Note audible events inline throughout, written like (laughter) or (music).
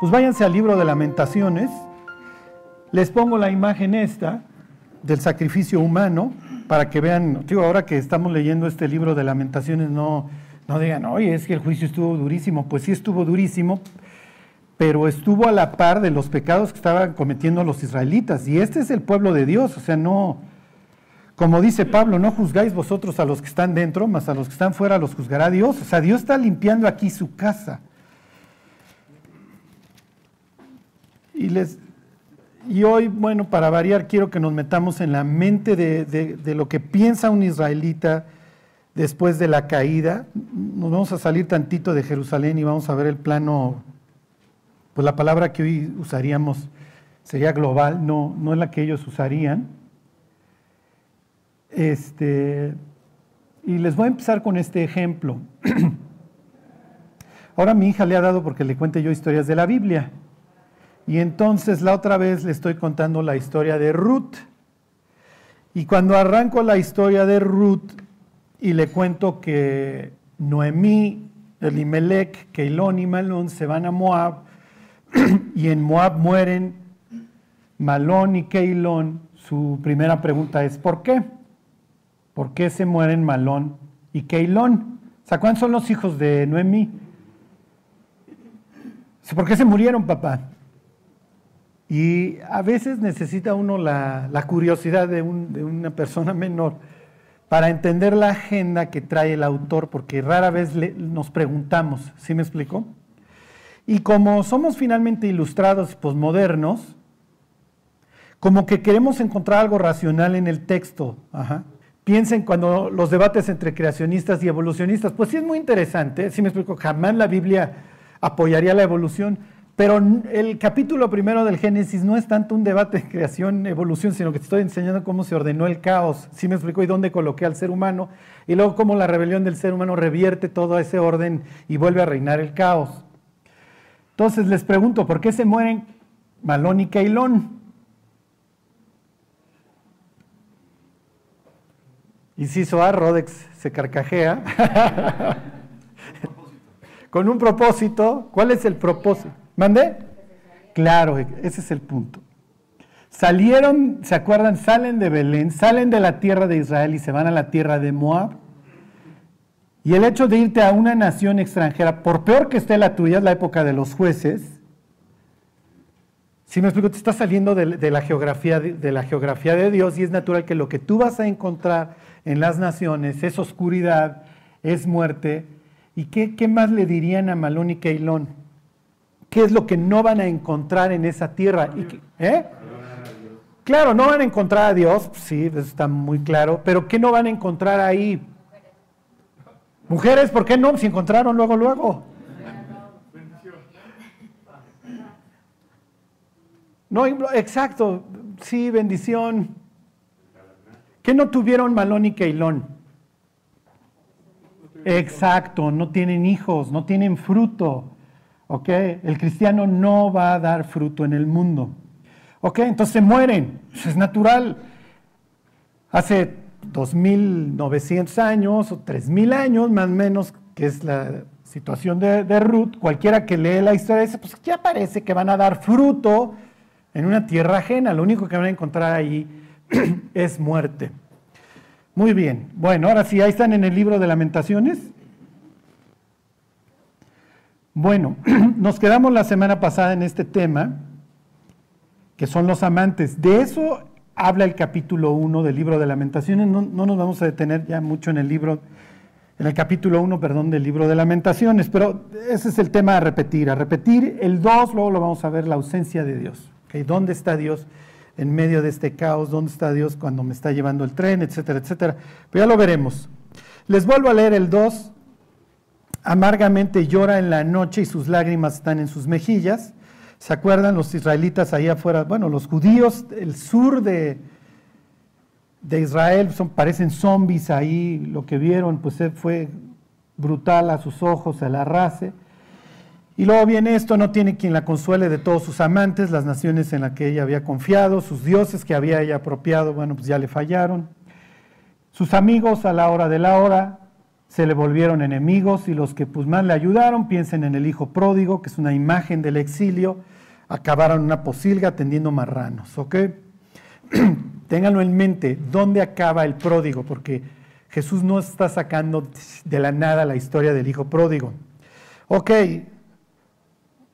Pues váyanse al libro de lamentaciones. Les pongo la imagen esta del sacrificio humano para que vean, digo, ahora que estamos leyendo este libro de lamentaciones, no, no digan, oye, es que el juicio estuvo durísimo. Pues sí estuvo durísimo, pero estuvo a la par de los pecados que estaban cometiendo los israelitas. Y este es el pueblo de Dios, o sea, no, como dice Pablo, no juzgáis vosotros a los que están dentro, más a los que están fuera los juzgará Dios. O sea, Dios está limpiando aquí su casa. Y, les, y hoy, bueno, para variar, quiero que nos metamos en la mente de, de lo que piensa un israelita después de la caída. Nos vamos a salir tantito de Jerusalén y vamos a ver el plano, pues la palabra que hoy usaríamos sería global, no, no es la que ellos usarían. Este, y les voy a empezar con este ejemplo. (clears throat) Ahora mi hija le ha dado porque le cuente yo historias de la Biblia. Y entonces la otra vez le estoy contando la historia de Ruth. Y cuando arranco la historia de Ruth y le cuento que Noemí, Elimelech, Keilón y Malón se van a Moab (clears throat) y en Moab mueren Malón y Keilón, su primera pregunta es ¿por qué? ¿Por qué se mueren Malón y Keilón? ¿Se cuántos son los hijos de Noemí? ¿Por qué se murieron, papá? Y a veces necesita uno la, curiosidad de, una persona menor para entender la agenda que trae el autor, porque rara vez nos preguntamos, ¿sí me explico? Y como somos finalmente ilustrados posmodernos, como que queremos encontrar algo racional en el texto. Piensen cuando los debates entre creacionistas y evolucionistas, pues sí es muy interesante, si me explico, jamás la Biblia apoyaría la evolución, pero el capítulo primero del Génesis no es tanto un debate de creación, evolución, sino que te estoy enseñando cómo se ordenó el caos, si me explico, y dónde coloqué al ser humano, y luego cómo la rebelión del ser humano revierte todo ese orden y vuelve a reinar el caos. Entonces les pregunto, ¿por qué se mueren Malón y Keilón? Inciso A, Rodex se carcajea. (laughs) Con un propósito. ¿Cuál es el propósito? ¿Mande? Claro, ese es el punto. Salieron, ¿se acuerdan? Salen de Belén, salen de la tierra de Israel y se van a la tierra de Moab. Y el hecho de irte a una nación extranjera, por peor que esté la tuya, es la época de los jueces. Si me explico, te estás saliendo de, la geografía, de la geografía de Dios y es natural que lo que tú vas a encontrar en las naciones, es oscuridad, es muerte. ¿Y qué, más le dirían a Malón y Keilón? ¿Qué es lo que no van a encontrar en esa tierra? ¿eh? Claro, no van a encontrar a Dios, sí, eso está muy claro, pero ¿qué no van a encontrar ahí? Mujeres, ¿por qué no? Si encontraron luego, luego. No, exacto, sí, bendición. ¿Qué no tuvieron Malón y Keilón? Exacto, no tienen hijos, no tienen fruto. ¿Ok? El cristiano no va a dar fruto en el mundo. ¿Ok? Entonces mueren. Eso es natural. Hace 2.900 años o 3.000 años, más o menos, que es la situación de, de, Ruth, cualquiera que lee la historia dice, pues ya parece que van a dar fruto en una tierra ajena. Lo único que van a encontrar ahí (clears throat) es muerte. Muy bien, bueno, ahora sí, ahí están en el libro de lamentaciones. Bueno, (clears throat) nos quedamos la semana pasada en este tema, que son los amantes. De eso habla el capítulo 1 del libro de lamentaciones. No, no, nos vamos a detener ya mucho en el libro, en el capítulo 1, perdón, del libro de lamentaciones, pero ese es el tema a repetir. A repetir el 2, luego lo vamos a ver, la ausencia de Dios. ¿Dónde está Dios? en medio de este caos, dónde está Dios cuando me está llevando el tren, etcétera, etcétera. Pero ya lo veremos. Les vuelvo a leer el 2. Amargamente llora en la noche y sus lágrimas están en sus mejillas. ¿Se acuerdan los israelitas ahí afuera? Bueno, los judíos, el sur de, de Israel, parecen zombies ahí. Lo que vieron pues fue brutal a sus ojos, a la raza. Y luego viene esto, no tiene quien la consuele de todos sus amantes, las naciones en las que ella había confiado, sus dioses que había ella apropiado, bueno, pues ya le fallaron. Sus amigos a la hora de la hora, se le volvieron enemigos y los que pues más le ayudaron, piensen en el hijo pródigo, que es una imagen del exilio, acabaron una posilga tendiendo marranos, ¿ok? (clears throat) Ténganlo en mente, ¿dónde acaba el pródigo? Porque Jesús no está sacando de la nada la historia del hijo pródigo. Ok,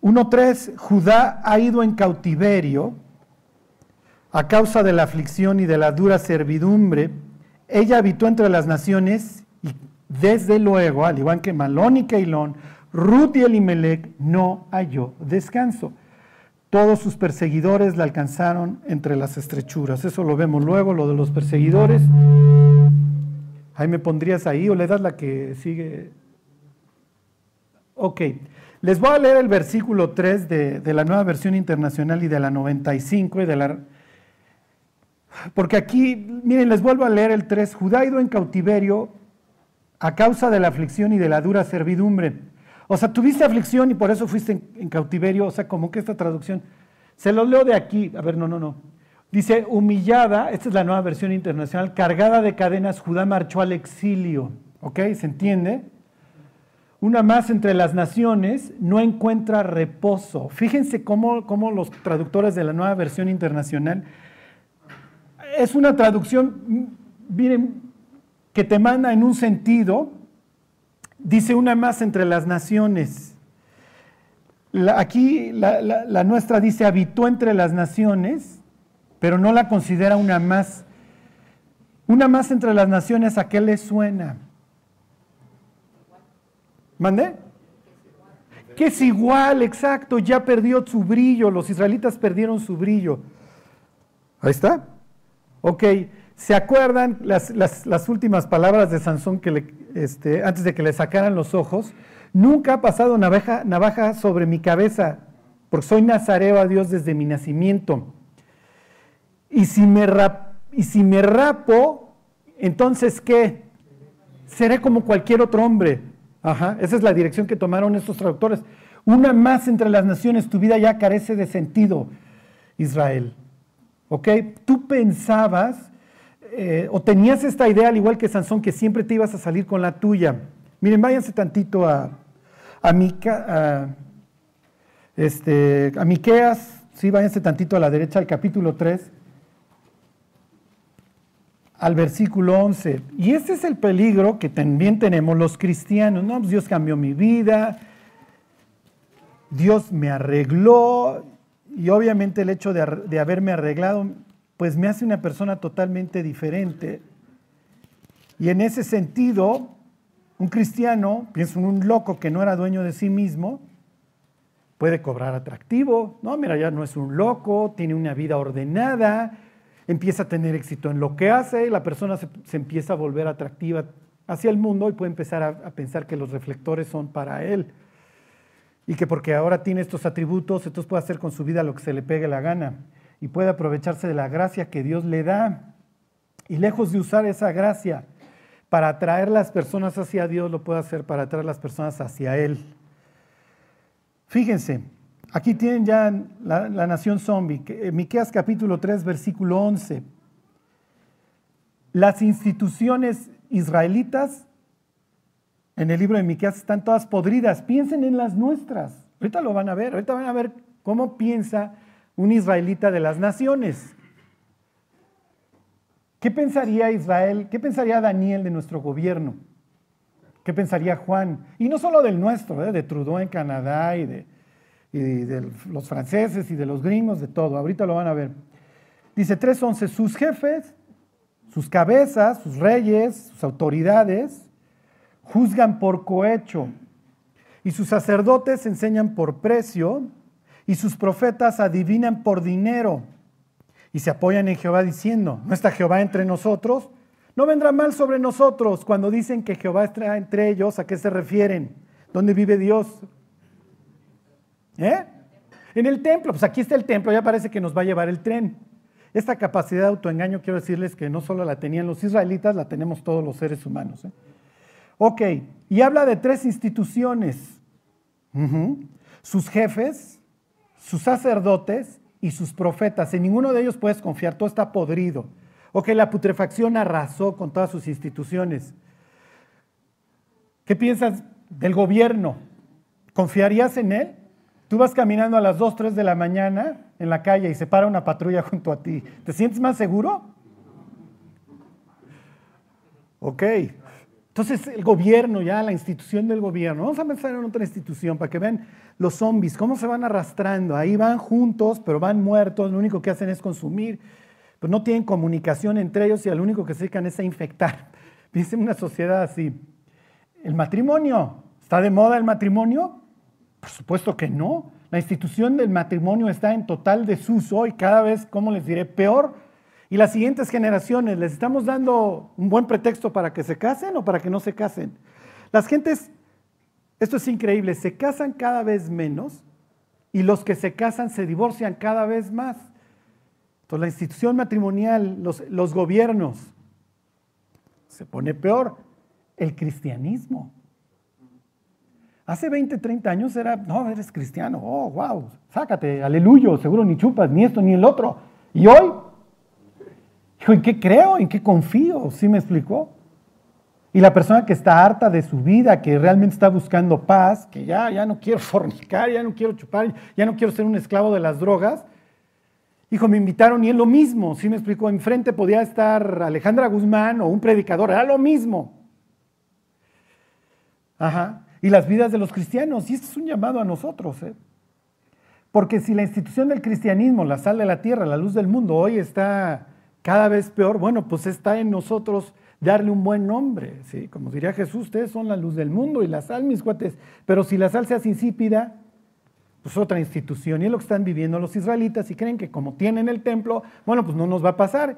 1.3, Judá ha ido en cautiverio a causa de la aflicción y de la dura servidumbre. Ella habitó entre las naciones desde luego, al igual que Malón y Keilón, Ruth y Elimelech no halló descanso. Todos sus perseguidores la alcanzaron entre las estrechuras. Eso lo vemos luego, lo de los perseguidores. Ahí me pondrías ahí o le das la que sigue. Ok, les voy a leer el versículo 3 de, de la nueva versión internacional y de la 95 y de la... Porque aquí, miren, les vuelvo a leer el 3. Judá ido en cautiverio a causa de la aflicción y de la dura servidumbre. O sea, tuviste aflicción y por eso fuiste en, cautiverio. O sea, como que esta traducción. Se lo leo de aquí. A ver, no, no, no. Dice, humillada, esta es la nueva versión internacional, cargada de cadenas, Judá marchó al exilio. ¿Ok? ¿Se entiende? Una más entre las naciones no encuentra reposo. Fíjense cómo, cómo los traductores de la nueva versión internacional, es una traducción, miren, que te manda en un sentido, dice una más entre las naciones. aquí la, nuestra dice habitó entre las naciones, pero no la considera una más. Una más entre las naciones, ¿a qué le suena? ¿Mandé? Que es igual, exacto, ya perdió su brillo, los israelitas perdieron su brillo. Ahí está. Ok, ¿Se acuerdan las, últimas palabras de Sansón que le, este, antes de que le sacaran los ojos? Nunca ha pasado navaja, navaja sobre mi cabeza, porque soy nazareo a Dios desde mi nacimiento. Y si me, y si me rapo, entonces ¿qué? Seré como cualquier otro hombre. Ajá, esa es la dirección que tomaron estos traductores. Una más entre las naciones, tu vida ya carece de sentido, Israel. ¿Ok? Tú pensabas eh, o tenías esta idea, al igual que Sansón, que siempre te ibas a salir con la tuya. Miren, váyanse tantito a, a, Mica, este, a Miqueas, sí, váyanse tantito a la derecha al capítulo 3, al versículo 11. Y ese es el peligro que también tenemos los cristianos. ¿no? Pues Dios cambió mi vida, Dios me arregló, y obviamente el hecho de haberme arreglado pues me hace una persona totalmente diferente. Y en ese sentido, un cristiano, pienso en un loco que no era dueño de sí mismo, puede cobrar atractivo. No, mira, ya no es un loco, tiene una vida ordenada, empieza a tener éxito en lo que hace, y la persona se, empieza a volver atractiva hacia el mundo y puede empezar a, a pensar que los reflectores son para él. Y que porque ahora tiene estos atributos, entonces puede hacer con su vida lo que se le pegue la gana y puede aprovecharse de la gracia que Dios le da. Y lejos de usar esa gracia para atraer las personas hacia Dios, lo puede hacer para atraer las personas hacia Él. Fíjense, aquí tienen ya la, nación zombie, eh, Miqueas capítulo 3, versículo 11. Las instituciones israelitas en el libro de Miqueas están todas podridas. Piensen en las nuestras. Ahorita lo van a ver, ahorita van a ver cómo piensa un israelita de las naciones. ¿Qué pensaría Israel? ¿Qué pensaría Daniel de nuestro gobierno? ¿Qué pensaría Juan? Y no solo del nuestro, ¿eh? de Trudeau en Canadá y de, y de los franceses y de los gringos, de todo. Ahorita lo van a ver. Dice 3.11, sus jefes, sus cabezas, sus reyes, sus autoridades, juzgan por cohecho y sus sacerdotes enseñan por precio y sus profetas adivinan por dinero y se apoyan en Jehová diciendo, ¿no está Jehová entre nosotros? No vendrá mal sobre nosotros cuando dicen que Jehová está entre ellos, ¿a qué se refieren? ¿Dónde vive Dios? ¿Eh? En el templo, pues aquí está el templo, ya parece que nos va a llevar el tren. Esta capacidad de autoengaño quiero decirles que no solo la tenían los israelitas, la tenemos todos los seres humanos. ¿eh? Ok, y habla de tres instituciones. Sus jefes, sus sacerdotes y sus profetas. En ninguno de ellos puedes confiar, todo está podrido. O que la putrefacción arrasó con todas sus instituciones. ¿Qué piensas del gobierno? ¿Confiarías en él? Tú vas caminando a las 2, 3 de la mañana en la calle y se para una patrulla junto a ti. ¿Te sientes más seguro? Ok. Entonces el gobierno, ya la institución del gobierno, vamos a pensar en otra institución para que vean los zombies, cómo se van arrastrando. Ahí van juntos, pero van muertos, lo único que hacen es consumir, pero no tienen comunicación entre ellos y lo único que se dedican es a infectar. (laughs) Piensen en una sociedad así. El matrimonio, ¿está de moda el matrimonio? Por supuesto que no. La institución del matrimonio está en total desuso y cada vez, ¿cómo les diré? Peor y las siguientes generaciones, ¿les estamos dando un buen pretexto para que se casen o para que no se casen? Las gentes, esto es increíble, se casan cada vez menos y los que se casan se divorcian cada vez más. Entonces la institución matrimonial, los, los gobiernos, se pone peor. El cristianismo. Hace 20, 30 años era, no, eres cristiano, oh, wow, sácate, aleluyo, seguro ni chupas, ni esto, ni el otro. Y hoy ¿en qué creo? ¿En qué confío? ¿Sí me explicó? Y la persona que está harta de su vida, que realmente está buscando paz, que ya, ya no quiero (laughs) fornicar, ya no quiero chupar, ya no quiero ser un esclavo de las drogas, hijo, me invitaron y es lo mismo, ¿sí me explicó? Enfrente podía estar Alejandra Guzmán o un predicador, era lo mismo. Ajá. Y las vidas de los cristianos, y esto es un llamado a nosotros, ¿eh? Porque si la institución del cristianismo, la sal de la tierra, la luz del mundo, hoy está cada vez peor, bueno, pues está en nosotros darle un buen nombre. ¿sí? Como diría Jesús, ustedes son la luz del mundo y la sal, mis cuates. Pero si la sal se hace insípida, pues otra institución. Y es lo que están viviendo los israelitas y creen que como tienen el templo, bueno, pues no nos va a pasar.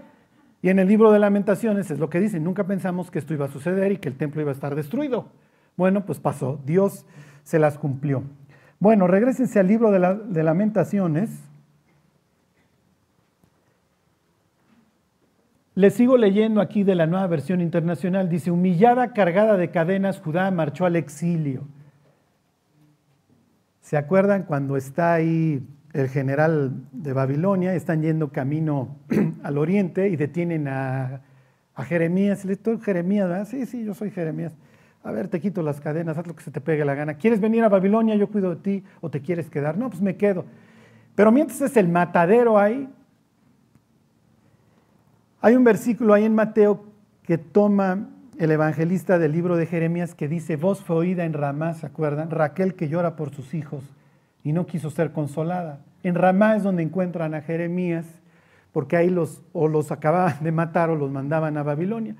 Y en el libro de lamentaciones es lo que dicen, nunca pensamos que esto iba a suceder y que el templo iba a estar destruido. Bueno, pues pasó, Dios se las cumplió. Bueno, regresense al libro de, de lamentaciones. Le sigo leyendo aquí de la nueva versión internacional. Dice, humillada, cargada de cadenas, Judá marchó al exilio. ¿Se acuerdan cuando está ahí el general de Babilonia? Están yendo camino (clears throat) al oriente y detienen a, Jeremías. Le dice, Jeremías? Sí, sí, yo soy Jeremías. A ver, te quito las cadenas, haz lo que se te pegue la gana. ¿Quieres venir a Babilonia? Yo cuido de ti. ¿O te quieres quedar? No, pues me quedo. Pero mientras es el matadero ahí, hay un versículo ahí en Mateo que toma el evangelista del libro de Jeremías que dice, voz fue oída en Ramá, ¿se acuerdan? Raquel que llora por sus hijos y no quiso ser consolada. En Ramá es donde encuentran a Jeremías, porque ahí los o los acababan de matar o los mandaban a Babilonia.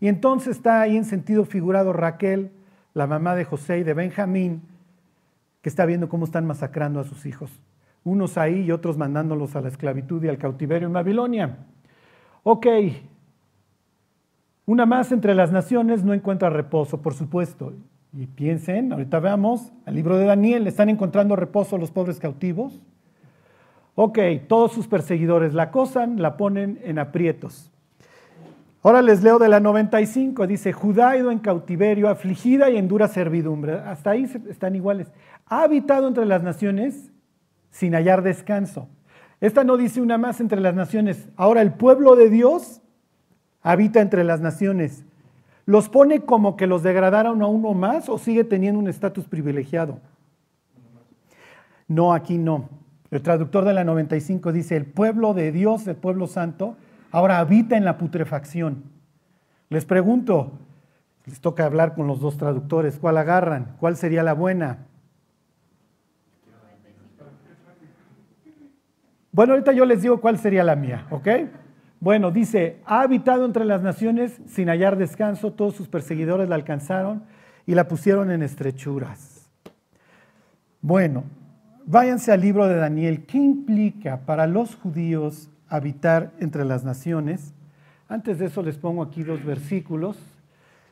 Y entonces está ahí en sentido figurado Raquel, la mamá de José y de Benjamín, que está viendo cómo están masacrando a sus hijos. Unos ahí y otros mandándolos a la esclavitud y al cautiverio en Babilonia. Ok, una más entre las naciones no encuentra reposo, por supuesto. Y piensen, ahorita veamos, el libro de Daniel, ¿están encontrando reposo los pobres cautivos? Ok, todos sus perseguidores la acosan, la ponen en aprietos. Ahora les leo de la 95, dice, Judá ido en cautiverio, afligida y en dura servidumbre. Hasta ahí están iguales. Ha habitado entre las naciones sin hallar descanso. Esta no dice una más entre las naciones. Ahora el pueblo de Dios habita entre las naciones. ¿Los pone como que los degradaron a uno más o sigue teniendo un estatus privilegiado? No, aquí no. El traductor de la 95 dice, el pueblo de Dios, el pueblo santo, ahora habita en la putrefacción. Les pregunto, les toca hablar con los dos traductores, ¿cuál agarran? ¿Cuál sería la buena? Bueno, ahorita yo les digo cuál sería la mía, ¿ok? Bueno, dice, ha habitado entre las naciones sin hallar descanso, todos sus perseguidores la alcanzaron y la pusieron en estrechuras. Bueno, váyanse al libro de Daniel. ¿Qué implica para los judíos habitar entre las naciones? Antes de eso les pongo aquí dos versículos.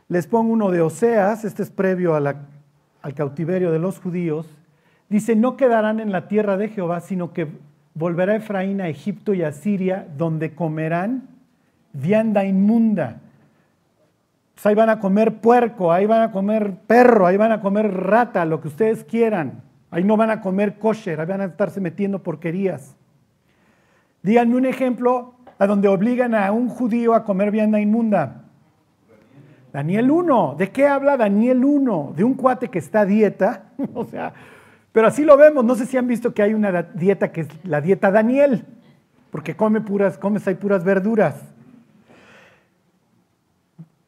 Les pongo uno de Oseas, este es previo al cautiverio de los judíos. Dice, no quedarán en la tierra de Jehová, sino que volverá Efraín a Egipto y a Siria, donde comerán vianda inmunda. Pues ahí van a comer puerco, ahí van a comer perro, ahí van a comer rata, lo que ustedes quieran. Ahí no van a comer kosher, ahí van a estarse metiendo porquerías. Díganme un ejemplo a donde obligan a un judío a comer vianda inmunda. Daniel 1. ¿De qué habla Daniel 1? De un cuate que está a dieta. (laughs) o sea, pero así lo vemos. No sé si han visto que hay una dieta que es la dieta Daniel, porque come puras, comes hay puras verduras.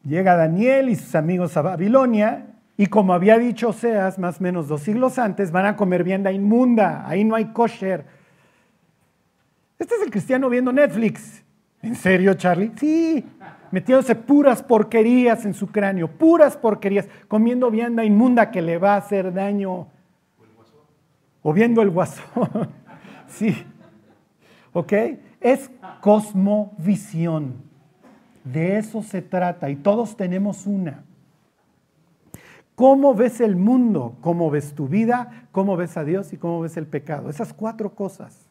Llega Daniel y sus amigos a Babilonia y como había dicho Oseas más o menos dos siglos antes, van a comer vianda inmunda, ahí no hay kosher. Este es el cristiano viendo Netflix. ¿En serio, Charlie? Sí, metiéndose puras porquerías en su cráneo, puras porquerías, comiendo vianda inmunda que le va a hacer daño. O viendo el guasón. (laughs) sí. ¿Ok? Es cosmovisión. De eso se trata y todos tenemos una. ¿Cómo ves el mundo? ¿Cómo ves tu vida? ¿Cómo ves a Dios y cómo ves el pecado? Esas cuatro cosas.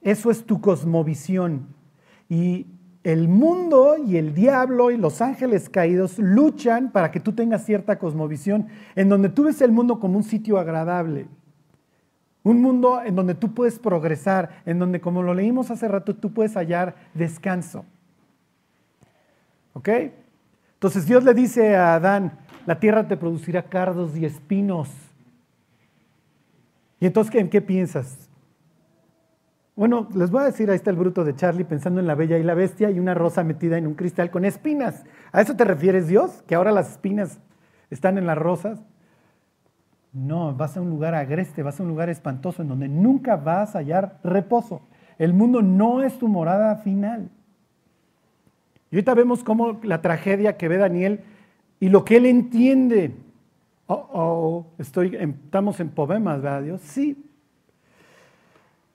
Eso es tu cosmovisión. Y el mundo y el diablo y los ángeles caídos luchan para que tú tengas cierta cosmovisión en donde tú ves el mundo como un sitio agradable. Un mundo en donde tú puedes progresar, en donde, como lo leímos hace rato, tú puedes hallar descanso. ¿Ok? Entonces Dios le dice a Adán, la tierra te producirá cardos y espinos. ¿Y entonces en qué piensas? Bueno, les voy a decir, ahí está el bruto de Charlie pensando en la bella y la bestia y una rosa metida en un cristal con espinas. ¿A eso te refieres Dios? ¿Que ahora las espinas están en las rosas? No, vas a un lugar agreste, vas a un lugar espantoso en donde nunca vas a hallar reposo. El mundo no es tu morada final. Y ahorita vemos cómo la tragedia que ve Daniel y lo que él entiende. Oh, oh, estoy, estamos en poemas, ¿verdad Dios? Sí.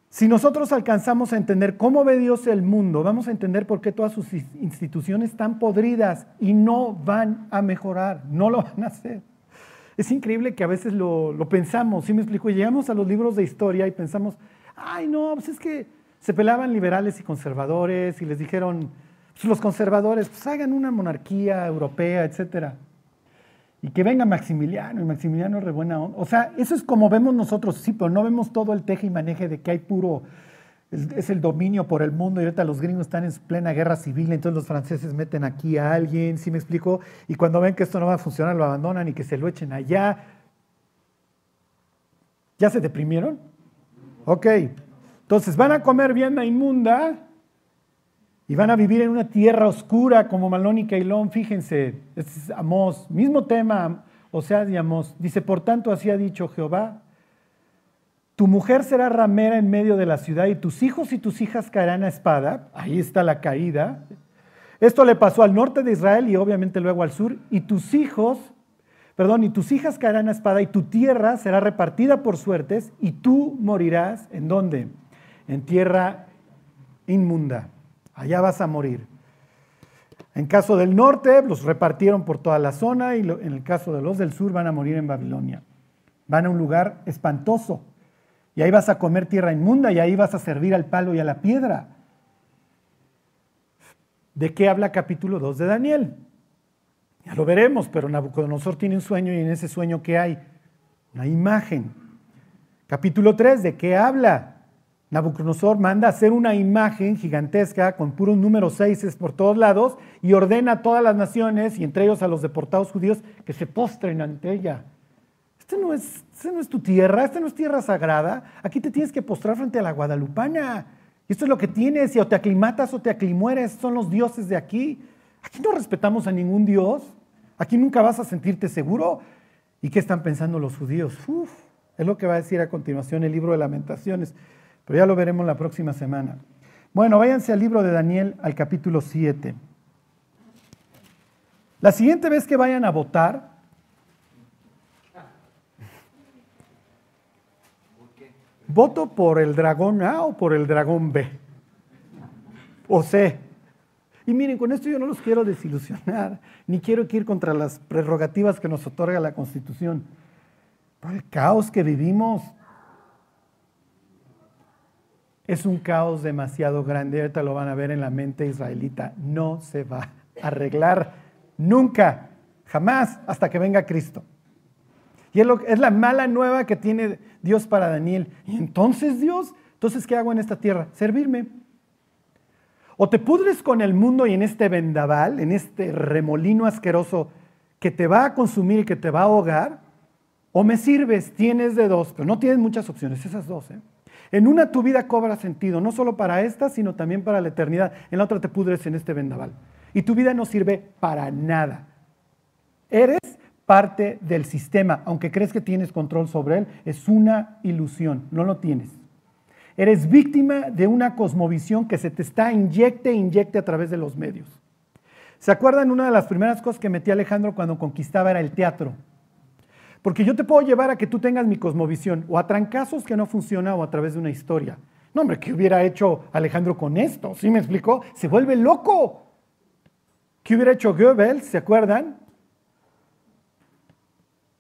Si nosotros alcanzamos a entender cómo ve Dios el mundo, vamos a entender por qué todas sus instituciones están podridas y no van a mejorar, no lo van a hacer. Es increíble que a veces lo, pensamos, ¿sí me explico? Y llegamos a los libros de historia y pensamos, ay no, pues es que se pelaban liberales y conservadores y les dijeron, pues los conservadores, pues hagan una monarquía europea, etcétera. Y que venga Maximiliano, y Maximiliano re buena onda. O sea, eso es como vemos nosotros, sí, pero no vemos todo el teje y maneje de que hay puro, es el dominio por el mundo y ahorita los gringos están en plena guerra civil, entonces los franceses meten aquí a alguien, ¿sí me explico? Y cuando ven que esto no va a funcionar, lo abandonan y que se lo echen allá. ¿Ya se deprimieron? Ok. Entonces van a comer vianda inmunda y van a vivir en una tierra oscura como Malón y Cailón. Fíjense, este es Amós, mismo tema, o sea, de Amós. Dice, por tanto, así ha dicho Jehová, tu mujer será ramera en medio de la ciudad y tus hijos y tus hijas caerán a espada. Ahí está la caída. Esto le pasó al norte de Israel y obviamente luego al sur. Y tus hijos, perdón, y tus hijas caerán a espada y tu tierra será repartida por suertes y tú morirás. ¿En dónde? En tierra inmunda. Allá vas a morir. En caso del norte, los repartieron por toda la zona y en el caso de los del sur van a morir en Babilonia. Van a un lugar espantoso. Y ahí vas a comer tierra inmunda y ahí vas a servir al palo y a la piedra. ¿De qué habla capítulo 2 de Daniel? Ya lo veremos, pero Nabucodonosor tiene un sueño y en ese sueño ¿qué hay? Una imagen. Capítulo 3, ¿de qué habla? Nabucodonosor manda hacer una imagen gigantesca con puros números 6 por todos lados y ordena a todas las naciones y entre ellos a los deportados judíos que se postren ante ella. Esta no es, no es tu tierra, esta no es tierra sagrada. Aquí te tienes que postrar frente a la guadalupana. Y esto es lo que tienes, y o te aclimatas o te aclimueres, son los dioses de aquí. Aquí no respetamos a ningún dios. Aquí nunca vas a sentirte seguro. ¿Y qué están pensando los judíos? Es lo que va a decir a continuación el libro de lamentaciones. Pero ya lo veremos la próxima semana. Bueno, váyanse al libro de Daniel, al capítulo 7. La siguiente vez que vayan a votar, ¿Voto por el dragón A o por el dragón B? O C. Y miren, con esto yo no los quiero desilusionar, ni quiero ir contra las prerrogativas que nos otorga la Constitución. Por el caos que vivimos es un caos demasiado grande. Ahorita lo van a ver en la mente israelita. No se va a arreglar nunca, jamás, hasta que venga Cristo. Y es, la mala nueva que tiene Dios para Daniel. Y entonces Dios, entonces ¿qué hago en esta tierra? Servirme. O te pudres con el mundo y en este vendaval, en este remolino asqueroso que te va a consumir que te va a ahogar, o me sirves, tienes de dos, pero no tienes muchas opciones, esas dos. ¿eh? En una tu vida cobra sentido, no solo para esta, sino también para la eternidad. En la otra te pudres en este vendaval. Y tu vida no sirve para nada. Eres parte del sistema, aunque crees que tienes control sobre él, es una ilusión, no lo tienes. Eres víctima de una cosmovisión que se te está inyecte inyecte a través de los medios. ¿Se acuerdan? Una de las primeras cosas que metí Alejandro cuando conquistaba era el teatro. Porque yo te puedo llevar a que tú tengas mi cosmovisión, o a trancazos que no funciona, o a través de una historia. No, hombre, ¿qué hubiera hecho Alejandro con esto? ¿Sí me explicó? Se vuelve loco. ¿Qué hubiera hecho Goebbels? ¿Se acuerdan?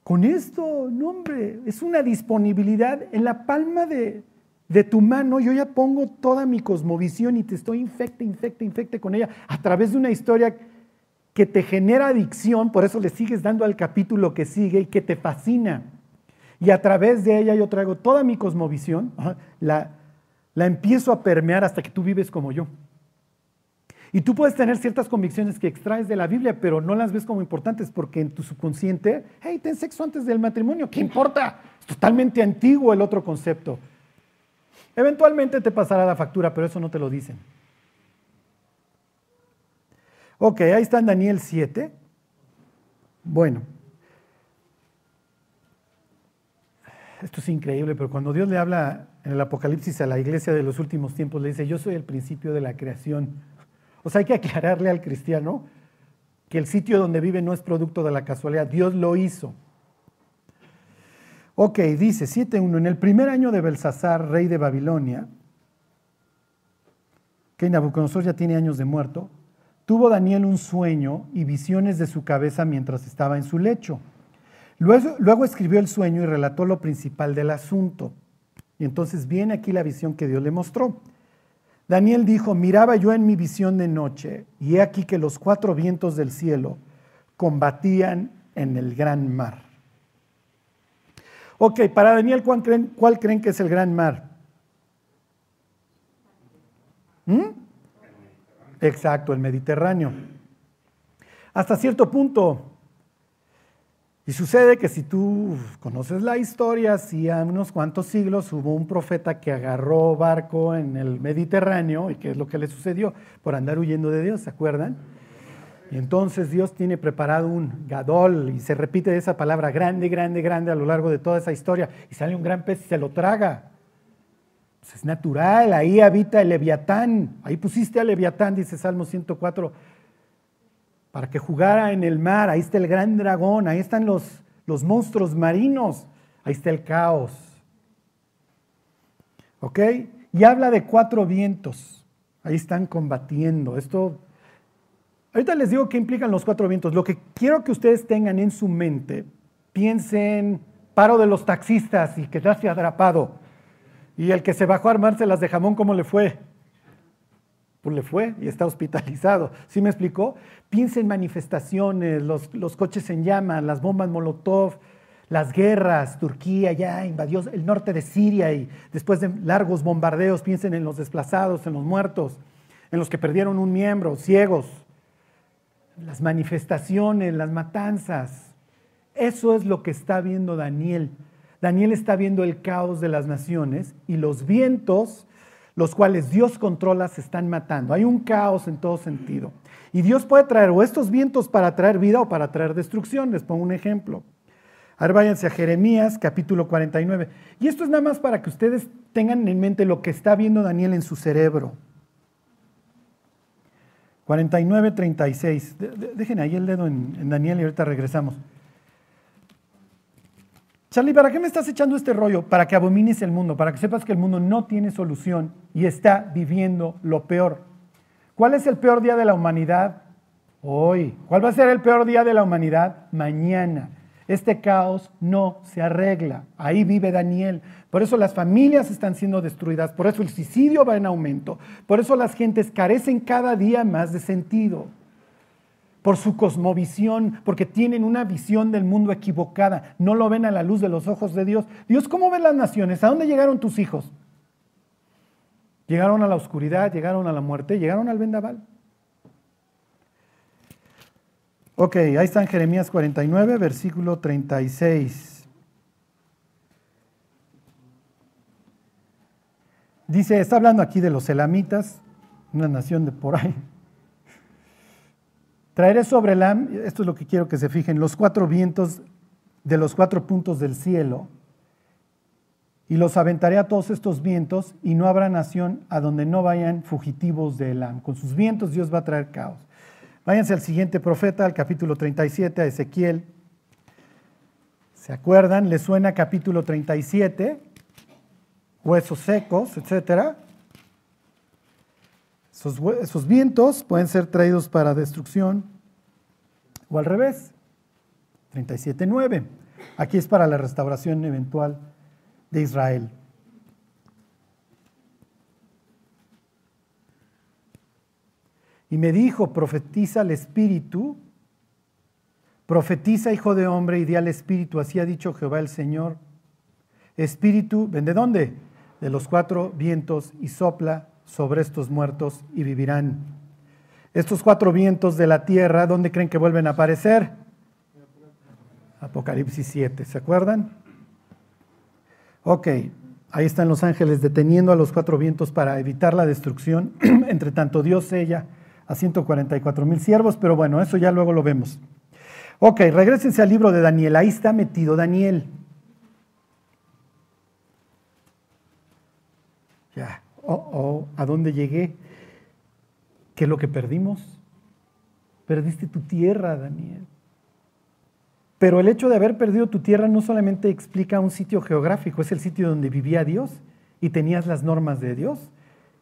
Con esto, no, hombre, es una disponibilidad en la palma de, de tu mano. Yo ya pongo toda mi cosmovisión y te estoy infecte, infecte, infecte con ella a través de una historia que te genera adicción, por eso le sigues dando al capítulo que sigue y que te fascina. Y a través de ella yo traigo toda mi cosmovisión, la, la empiezo a permear hasta que tú vives como yo. Y tú puedes tener ciertas convicciones que extraes de la Biblia, pero no las ves como importantes porque en tu subconsciente, hey, ten sexo antes del matrimonio, ¿qué importa? Es totalmente antiguo el otro concepto. Eventualmente te pasará la factura, pero eso no te lo dicen. Ok, ahí está en Daniel 7. Bueno, esto es increíble, pero cuando Dios le habla en el Apocalipsis a la iglesia de los últimos tiempos, le dice, yo soy el principio de la creación. O sea, hay que aclararle al cristiano que el sitio donde vive no es producto de la casualidad, Dios lo hizo. Ok, dice 7.1, en el primer año de Belsasar, rey de Babilonia, que Nabucodonosor ya tiene años de muerto, Tuvo Daniel un sueño y visiones de su cabeza mientras estaba en su lecho. Luego, escribió el sueño y relató lo principal del asunto. Y entonces viene aquí la visión que Dios le mostró. Daniel dijo, miraba yo en mi visión de noche y he aquí que los cuatro vientos del cielo combatían en el gran mar. Ok, para Daniel, ¿cuál creen, que es el gran mar? ¿Mm? Exacto, el Mediterráneo. Hasta cierto punto. Y sucede que si tú conoces la historia, hacía unos cuantos siglos hubo un profeta que agarró barco en el Mediterráneo, y qué es lo que le sucedió por andar huyendo de Dios, ¿se acuerdan? Y entonces Dios tiene preparado un gadol, y se repite esa palabra grande, grande, grande a lo largo de toda esa historia, y sale un gran pez y se lo traga. Pues es natural, ahí habita el leviatán. Ahí pusiste al leviatán, dice Salmo 104, para que jugara en el mar. Ahí está el gran dragón, ahí están los, los monstruos marinos, ahí está el caos. ¿Ok? Y habla de cuatro vientos. Ahí están combatiendo. Esto, ahorita les digo qué implican los cuatro vientos. Lo que quiero que ustedes tengan en su mente, piensen paro de los taxistas y que quedaste atrapado. Y el que se bajó a armárselas de jamón, ¿cómo le fue? Pues le fue y está hospitalizado. ¿Sí me explicó? Piensa en manifestaciones, los, los coches en llamas, las bombas Molotov, las guerras, Turquía ya invadió el norte de Siria y después de largos bombardeos, piensen en los desplazados, en los muertos, en los que perdieron un miembro, ciegos, las manifestaciones, las matanzas. Eso es lo que está viendo Daniel Daniel está viendo el caos de las naciones y los vientos, los cuales Dios controla, se están matando. Hay un caos en todo sentido. Y Dios puede traer o estos vientos para traer vida o para traer destrucción. Les pongo un ejemplo. Ahora váyanse a Jeremías capítulo 49. Y esto es nada más para que ustedes tengan en mente lo que está viendo Daniel en su cerebro. 49, 36. Dejen ahí el dedo en, en Daniel y ahorita regresamos. Charlie, ¿para qué me estás echando este rollo? Para que abomines el mundo, para que sepas que el mundo no tiene solución y está viviendo lo peor. ¿Cuál es el peor día de la humanidad? Hoy. ¿Cuál va a ser el peor día de la humanidad? Mañana. Este caos no se arregla. Ahí vive Daniel. Por eso las familias están siendo destruidas. Por eso el suicidio va en aumento. Por eso las gentes carecen cada día más de sentido por su cosmovisión, porque tienen una visión del mundo equivocada, no lo ven a la luz de los ojos de Dios. Dios, ¿cómo ven las naciones? ¿A dónde llegaron tus hijos? Llegaron a la oscuridad, llegaron a la muerte, llegaron al vendaval. Ok, ahí está en Jeremías 49, versículo 36. Dice, está hablando aquí de los elamitas, una nación de por ahí. Traeré sobre Elam, esto es lo que quiero que se fijen, los cuatro vientos de los cuatro puntos del cielo, y los aventaré a todos estos vientos, y no habrá nación a donde no vayan fugitivos de Elam. Con sus vientos Dios va a traer caos. Váyanse al siguiente profeta, al capítulo 37, a Ezequiel. ¿Se acuerdan? ¿Le suena capítulo 37? Huesos secos, etc. Esos, vientos pueden ser traídos para destrucción o al revés. 37.9. Aquí es para la restauración eventual de Israel. Y me dijo, profetiza al Espíritu, profetiza hijo de hombre y di al Espíritu, así ha dicho Jehová el Señor. Espíritu, ¿ven de dónde? De los cuatro vientos y sopla sobre estos muertos y vivirán. Estos cuatro vientos de la tierra, ¿dónde creen que vuelven a aparecer? Apocalipsis 7, ¿se acuerdan? Ok, ahí están los ángeles deteniendo a los cuatro vientos para evitar la destrucción. (clears throat) Entre tanto, Dios sella a 144 mil siervos, pero bueno, eso ya luego lo vemos. Ok, regresense al libro de Daniel. Ahí está metido Daniel. Ya, oh, oh, ¿a dónde llegué? ¿Qué es lo que perdimos? Perdiste tu tierra, Daniel. Pero el hecho de haber perdido tu tierra no solamente explica un sitio geográfico, es el sitio donde vivía Dios y tenías las normas de Dios.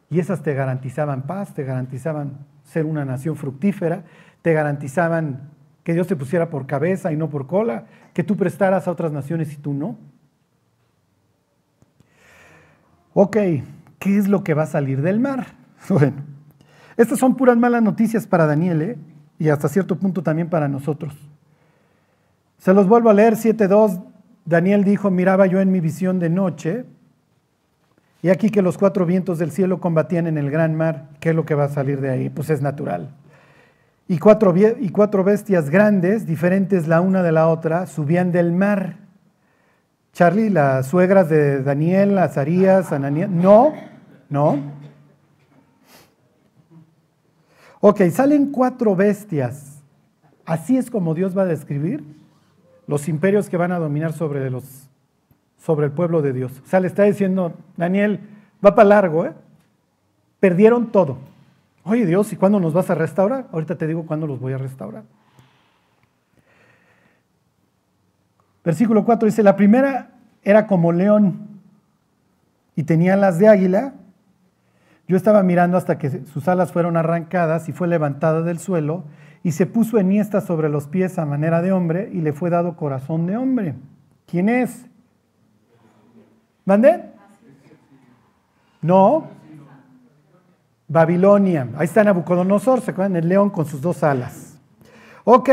Y esas te garantizaban paz, te garantizaban ser una nación fructífera, te garantizaban que Dios te pusiera por cabeza y no por cola, que tú prestaras a otras naciones y tú no. Ok, ¿qué es lo que va a salir del mar? (laughs) Bueno, estas son puras malas noticias para Daniel ¿eh? y hasta cierto punto también para nosotros. Se los vuelvo a leer 7.2. Daniel dijo, miraba yo en mi visión de noche, y aquí que los cuatro vientos del cielo combatían en el gran mar, ¿qué es lo que va a salir de ahí? Pues es natural. Y cuatro, y cuatro bestias grandes, diferentes la una de la otra, subían del mar. Charlie, las suegras de Daniel, Azarías, Ananías, no, no. Ok, salen cuatro bestias. Así es como Dios va a describir los imperios que van a dominar sobre los sobre el pueblo de Dios. O sea, le está diciendo, Daniel, va para largo, ¿eh? Perdieron todo. Oye Dios, ¿y cuándo nos vas a restaurar? Ahorita te digo cuándo los voy a restaurar. Versículo 4 dice, la primera era como león y tenía las de águila. Yo estaba mirando hasta que sus alas fueron arrancadas y fue levantada del suelo y se puso enhiesta sobre los pies a manera de hombre y le fue dado corazón de hombre. ¿Quién es? ¿Mande? No. Babilonia. Ahí está Nabucodonosor, ¿se acuerdan? El león con sus dos alas. Ok.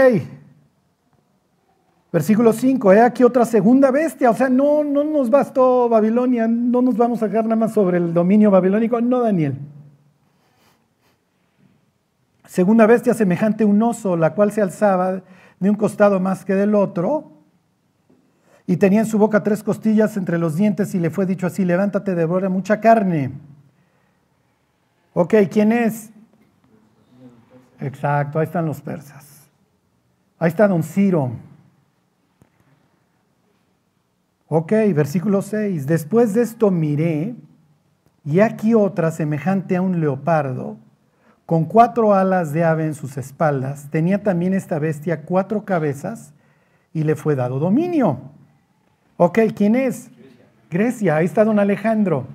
Versículo 5, he aquí otra segunda bestia, o sea, no, no nos bastó Babilonia, no nos vamos a dejar nada más sobre el dominio babilónico, no Daniel. Segunda bestia semejante a un oso, la cual se alzaba de un costado más que del otro, y tenía en su boca tres costillas entre los dientes y le fue dicho así, levántate, devora mucha carne. Ok, ¿quién es? Exacto, ahí están los persas. Ahí está don Ciro. Ok, versículo 6. Después de esto miré, y aquí otra semejante a un leopardo, con cuatro alas de ave en sus espaldas. Tenía también esta bestia cuatro cabezas y le fue dado dominio. Ok, ¿quién es? Grecia. ahí está don Alejandro.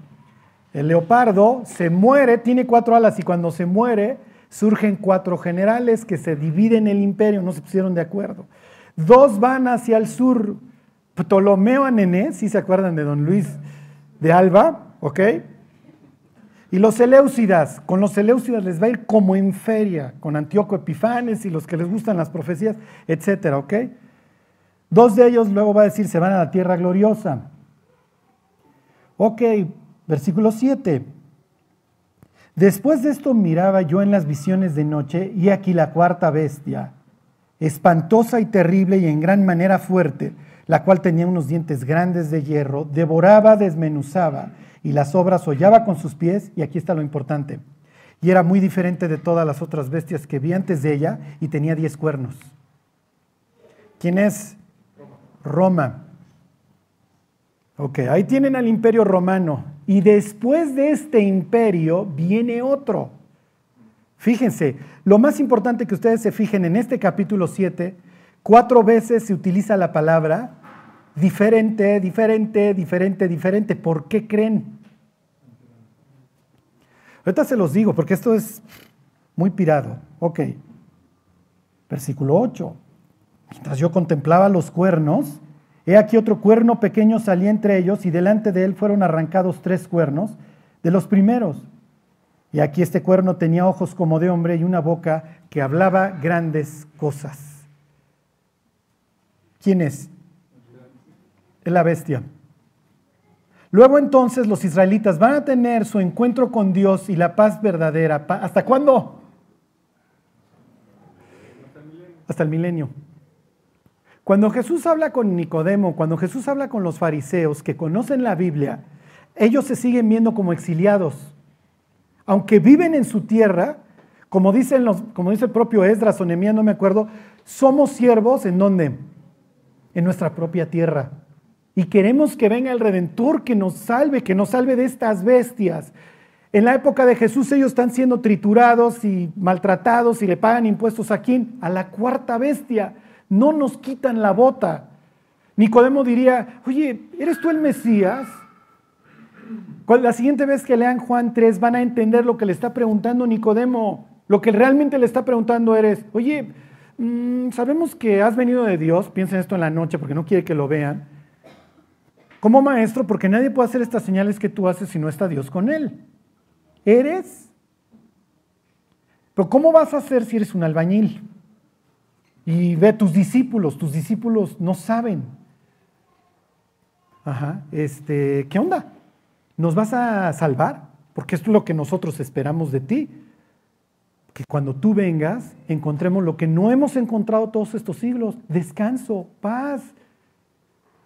El leopardo se muere, tiene cuatro alas y cuando se muere surgen cuatro generales que se dividen el imperio, no se pusieron de acuerdo. Dos van hacia el sur, Ptolomeo a Nené, si se acuerdan de don Luis de Alba, ¿ok? Y los Seleucidas, con los Seleucidas les va a ir como en feria, con Antíoco Epifanes y los que les gustan las profecías, etcétera, ¿ok? Dos de ellos luego va a decir, se van a la tierra gloriosa. Ok, versículo 7. Después de esto miraba yo en las visiones de noche y aquí la cuarta bestia, espantosa y terrible y en gran manera fuerte, la cual tenía unos dientes grandes de hierro, devoraba, desmenuzaba y las obras hollaba con sus pies, y aquí está lo importante, y era muy diferente de todas las otras bestias que vi antes de ella y tenía diez cuernos. ¿Quién es? Roma. Ok, ahí tienen al imperio romano. Y después de este imperio viene otro. Fíjense, lo más importante que ustedes se fijen en este capítulo 7, cuatro veces se utiliza la palabra diferente, diferente, diferente, diferente. ¿Por qué creen? Ahorita se los digo porque esto es muy pirado. Ok. Versículo 8. Mientras yo contemplaba los cuernos, he aquí otro cuerno pequeño salía entre ellos y delante de él fueron arrancados tres cuernos de los primeros. Y aquí este cuerno tenía ojos como de hombre y una boca que hablaba grandes cosas. ¿Quién es? La bestia. Luego entonces los israelitas van a tener su encuentro con Dios y la paz verdadera. ¿Hasta cuándo? Hasta el milenio. Cuando Jesús habla con Nicodemo, cuando Jesús habla con los fariseos que conocen la Biblia, ellos se siguen viendo como exiliados. Aunque viven en su tierra, como, dicen los, dice el propio Esdras o no me acuerdo, somos siervos en dónde? En nuestra propia tierra. Y queremos que venga el Redentor que nos salve, que nos salve de estas bestias. En la época de Jesús ellos están siendo triturados y maltratados y le pagan impuestos a quién? A la cuarta bestia. No nos quitan la bota. Nicodemo diría, oye, ¿eres tú el Mesías? La siguiente vez que lean Juan 3 van a entender lo que le está preguntando Nicodemo. Lo que realmente le está preguntando eres, oye, mm, sabemos que has venido de Dios, piensen esto en la noche porque no quiere que lo vean como maestro, porque nadie puede hacer estas señales que tú haces si no está Dios con él. ¿Eres? Pero ¿cómo vas a hacer si eres un albañil? Y ve tus discípulos, tus discípulos no saben. Ajá, este, ¿qué onda? ¿Nos vas a salvar? Porque esto es lo que nosotros esperamos de ti. Que cuando tú vengas encontremos lo que no hemos encontrado todos estos siglos, descanso, paz,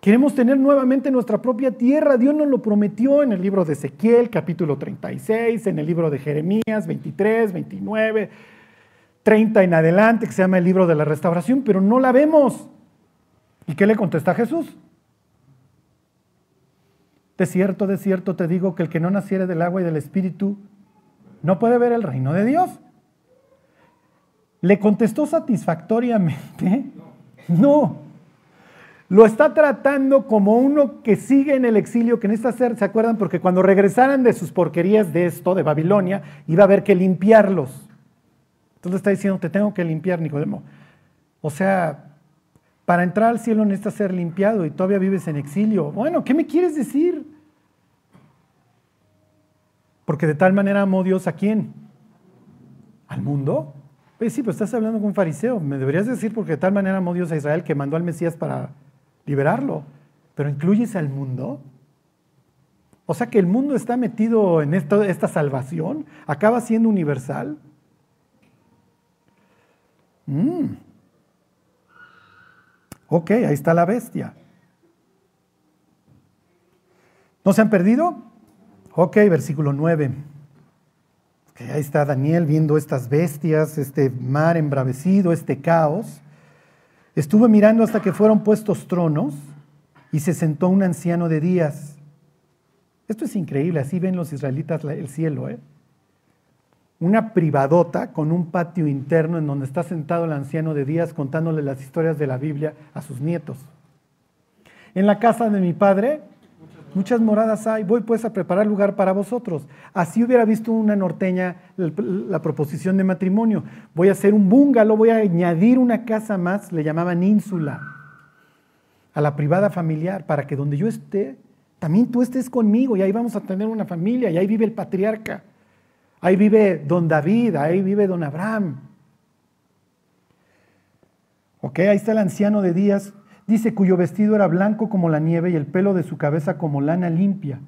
Queremos tener nuevamente nuestra propia tierra. Dios nos lo prometió en el libro de Ezequiel, capítulo 36, en el libro de Jeremías 23, 29, 30 en adelante, que se llama el libro de la restauración, pero no la vemos. ¿Y qué le contesta Jesús? De cierto, de cierto te digo que el que no naciere del agua y del espíritu no puede ver el reino de Dios. ¿Le contestó satisfactoriamente? No. Lo está tratando como uno que sigue en el exilio, que necesita hacer, ¿se acuerdan? Porque cuando regresaran de sus porquerías de esto, de Babilonia, iba a haber que limpiarlos. Entonces está diciendo, te tengo que limpiar, Nicodemo. O sea, para entrar al cielo necesitas ser limpiado y todavía vives en exilio. Bueno, ¿qué me quieres decir? Porque de tal manera amó Dios a quién? ¿Al mundo? Pues sí, pero estás hablando con un fariseo. Me deberías decir porque de tal manera amó Dios a Israel que mandó al Mesías para liberarlo. Pero incluyes al mundo. O sea que el mundo está metido en esta salvación, acaba siendo universal. Mm. Ok, ahí está la bestia. ¿No se han perdido? Ok, versículo 9. ahí está Daniel viendo estas bestias, este mar embravecido, este caos. Estuve mirando hasta que fueron puestos tronos y se sentó un anciano de días. Esto es increíble, así ven los israelitas el cielo. ¿eh? Una privadota con un patio interno en donde está sentado el anciano de días contándole las historias de la Biblia a sus nietos. En la casa de mi padre Muchas moradas hay, voy pues a preparar lugar para vosotros. Así hubiera visto una norteña la, proposición de matrimonio. Voy a hacer un bungalow, voy a añadir una casa más, le llamaban ínsula, a la privada familiar, para que donde yo esté, también tú estés conmigo y ahí vamos a tener una familia y ahí vive el patriarca. Ahí vive don David, ahí vive don Abraham. Ok, ahí está el anciano de Días Dice, cuyo vestido era blanco como la nieve y el pelo de su cabeza como lana limpia.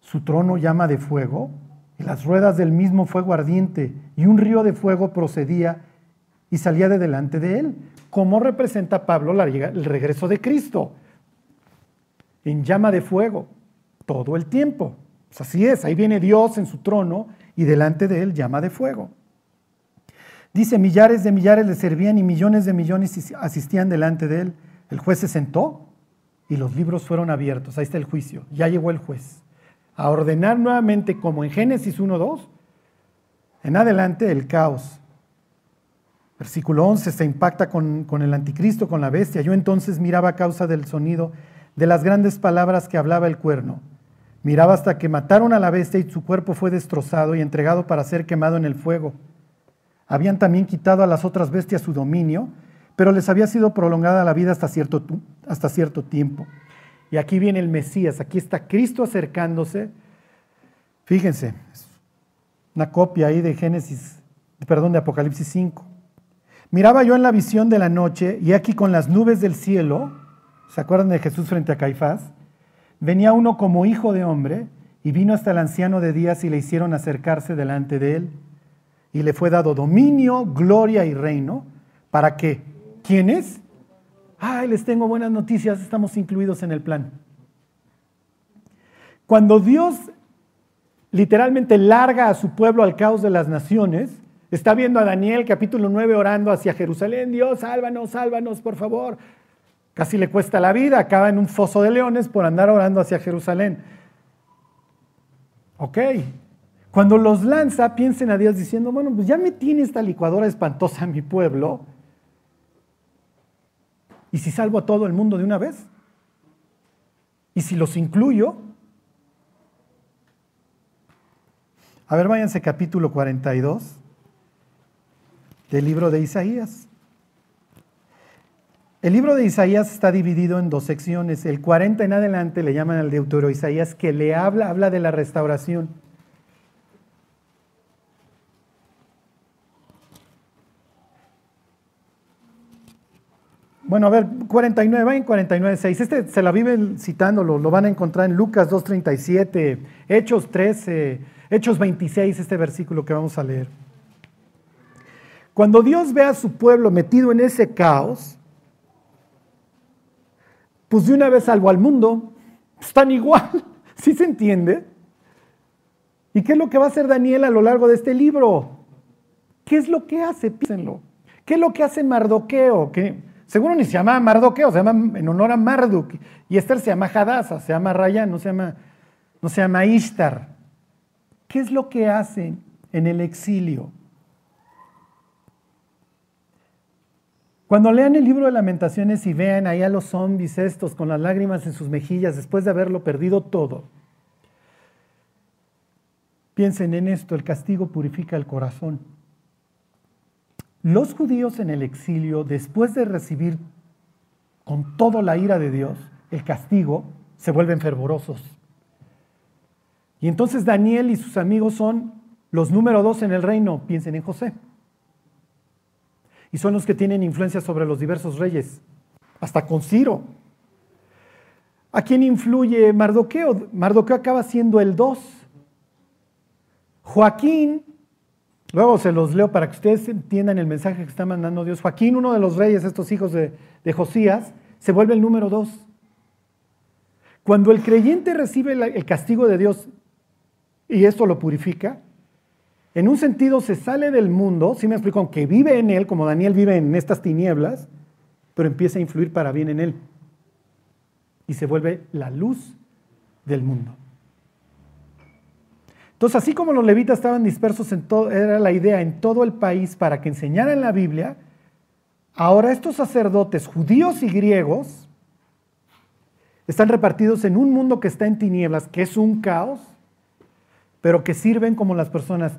Su trono llama de fuego. y las ruedas del mismo fuego ardiente, y un río de fuego procedía y salía de delante de él. ¿Cómo representa Pablo el regreso de Cristo? En llama de fuego, todo el tiempo. Pues así es, ahí viene Dios en su trono y delante de él llama de fuego. Dice, millares de millares le servían y millones de millones asistían delante de él. El juez se sentó y los libros fueron abiertos. Ahí está el juicio. Ya llegó el juez. A ordenar nuevamente, como en Génesis 1.2, en adelante el caos. Versículo 11 se impacta con, con el anticristo, con la bestia. Yo entonces miraba a causa del sonido de las grandes palabras que hablaba el cuerno. Miraba hasta que mataron a la bestia y su cuerpo fue destrozado y entregado para ser quemado en el fuego. Habían también quitado a las otras bestias su dominio, pero les había sido prolongada la vida hasta cierto, hasta cierto tiempo. Y aquí viene el Mesías, aquí está Cristo acercándose. Fíjense, una copia ahí de Génesis, perdón, de Apocalipsis 5. Miraba yo en la visión de la noche y aquí con las nubes del cielo, ¿se acuerdan de Jesús frente a Caifás? Venía uno como hijo de hombre y vino hasta el anciano de días y le hicieron acercarse delante de él y le fue dado dominio, gloria y reino. ¿Para qué? ¿Quién es? Ay, les tengo buenas noticias, estamos incluidos en el plan. Cuando Dios literalmente larga a su pueblo al caos de las naciones, está viendo a Daniel capítulo 9 orando hacia Jerusalén, Dios, sálvanos, sálvanos, por favor. Casi le cuesta la vida, acaba en un foso de leones por andar orando hacia Jerusalén. Ok, cuando los lanza, piensen a Dios diciendo, bueno, pues ya me tiene esta licuadora espantosa en mi pueblo. ¿Y si salvo a todo el mundo de una vez? ¿Y si los incluyo? A ver, váyanse capítulo 42 del libro de Isaías. El libro de Isaías está dividido en dos secciones. El 40 en adelante le llaman al Deutero Isaías, que le habla, habla de la restauración. Bueno, a ver, 49, en 49, 6. Este se la viven citándolo, lo van a encontrar en Lucas 2.37, Hechos 13, Hechos 26, este versículo que vamos a leer. Cuando Dios ve a su pueblo metido en ese caos, pues de una vez salvo al mundo, están igual, (laughs) ¿sí se entiende? ¿Y qué es lo que va a hacer Daniel a lo largo de este libro? ¿Qué es lo que hace? Piénsenlo. ¿Qué es lo que hace Mardoqueo? Que Seguro ni se llama Mardoqueo, se llama en honor a Marduk. Y Esther se llama Hadassah, se llama Rayán, no se llama, no se llama. ¿Qué es lo que hacen en el exilio? Cuando lean el libro de lamentaciones y vean ahí a los zombies estos con las lágrimas en sus mejillas después de haberlo perdido todo, piensen en esto, el castigo purifica el corazón. Los judíos en el exilio, después de recibir con toda la ira de Dios el castigo, se vuelven fervorosos. Y entonces Daniel y sus amigos son los número dos en el reino, piensen en José. Y son los que tienen influencia sobre los diversos reyes, hasta con Ciro. ¿A quién influye Mardoqueo? Mardoqueo acaba siendo el dos. Joaquín Luego se los leo para que ustedes entiendan el mensaje que está mandando Dios. Joaquín, uno de los reyes, estos hijos de, Josías, se vuelve el número dos. Cuando el creyente recibe el castigo de Dios y esto lo purifica, en un sentido se sale del mundo, si me explico, aunque vive en él, como Daniel vive en estas tinieblas, pero empieza a influir para bien en él. Y se vuelve la luz del mundo. Entonces, así como los levitas estaban dispersos en todo, era la idea en todo el país para que enseñaran la Biblia, ahora estos sacerdotes judíos y griegos están repartidos en un mundo que está en tinieblas, que es un caos, pero que sirven como las personas.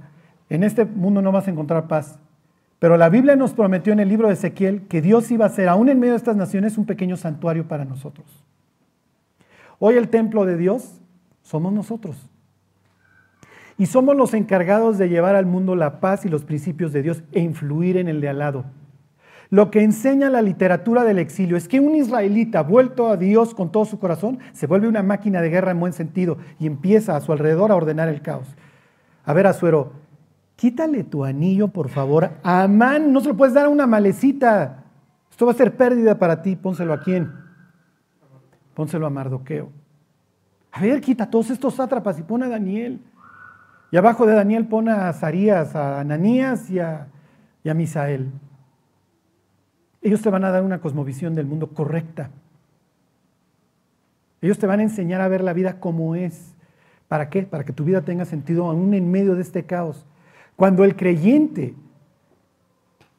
En este mundo no vas a encontrar paz. Pero la Biblia nos prometió en el libro de Ezequiel que Dios iba a ser, aún en medio de estas naciones, un pequeño santuario para nosotros. Hoy el templo de Dios somos nosotros. Y somos los encargados de llevar al mundo la paz y los principios de Dios e influir en el de al lado. Lo que enseña la literatura del exilio es que un israelita vuelto a Dios con todo su corazón se vuelve una máquina de guerra en buen sentido y empieza a su alrededor a ordenar el caos. A ver, Azuero, quítale tu anillo, por favor. Amán, no se lo puedes dar a una malecita. Esto va a ser pérdida para ti. Pónselo a quién? Pónselo a Mardoqueo. A ver, quita todos estos sátrapas y pon a Daniel. Y abajo de Daniel pone a Azarías, a Ananías y a, a Misael. Ellos te van a dar una cosmovisión del mundo correcta. Ellos te van a enseñar a ver la vida como es. ¿Para qué? Para que tu vida tenga sentido aún en medio de este caos. Cuando el creyente,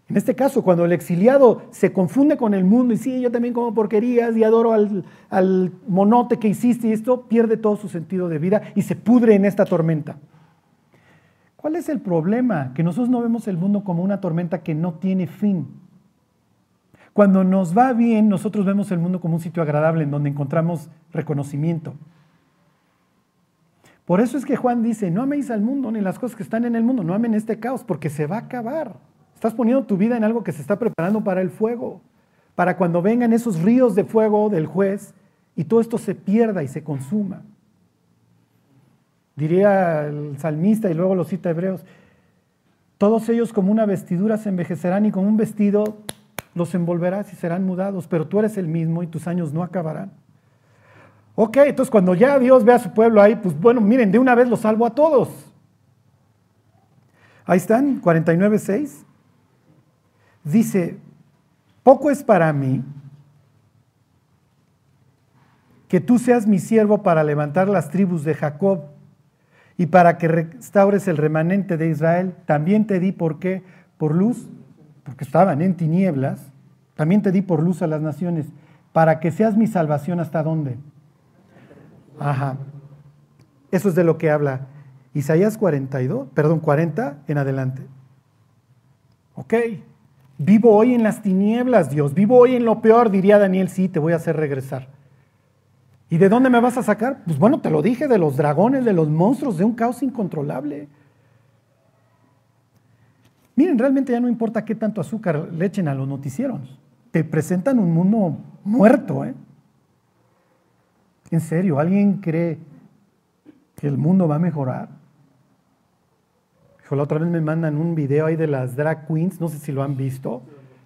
en este caso, cuando el exiliado se confunde con el mundo y sí, yo también como porquerías y adoro al, al monote que hiciste y esto pierde todo su sentido de vida y se pudre en esta tormenta. ¿Cuál es el problema? Que nosotros no vemos el mundo como una tormenta que no tiene fin. Cuando nos va bien, nosotros vemos el mundo como un sitio agradable en donde encontramos reconocimiento. Por eso es que Juan dice, no améis al mundo ni las cosas que están en el mundo, no amen este caos, porque se va a acabar. Estás poniendo tu vida en algo que se está preparando para el fuego, para cuando vengan esos ríos de fuego del juez y todo esto se pierda y se consuma. Diría el salmista y luego lo cita Hebreos, todos ellos como una vestidura se envejecerán y como un vestido los envolverás y serán mudados, pero tú eres el mismo y tus años no acabarán. Ok, entonces cuando ya Dios ve a su pueblo ahí, pues bueno, miren, de una vez los salvo a todos. Ahí están, 49.6. Dice, poco es para mí que tú seas mi siervo para levantar las tribus de Jacob y para que restaures el remanente de Israel. También te di, ¿por qué? Por luz porque estaban en tinieblas, también te di por luz a las naciones, para que seas mi salvación hasta dónde. Ajá. Eso es de lo que habla Isaías 42, perdón, 40 en adelante. Ok, vivo hoy en las tinieblas, Dios, vivo hoy en lo peor, diría Daniel, sí, te voy a hacer regresar. ¿Y de dónde me vas a sacar? Pues bueno, te lo dije, de los dragones, de los monstruos, de un caos incontrolable. Miren, realmente ya no importa qué tanto azúcar le echen a los noticieros. Te presentan un mundo muerto. ¿eh? En serio, ¿alguien cree que el mundo va a mejorar? la otra vez me mandan un video ahí de las drag queens, no sé si lo han visto.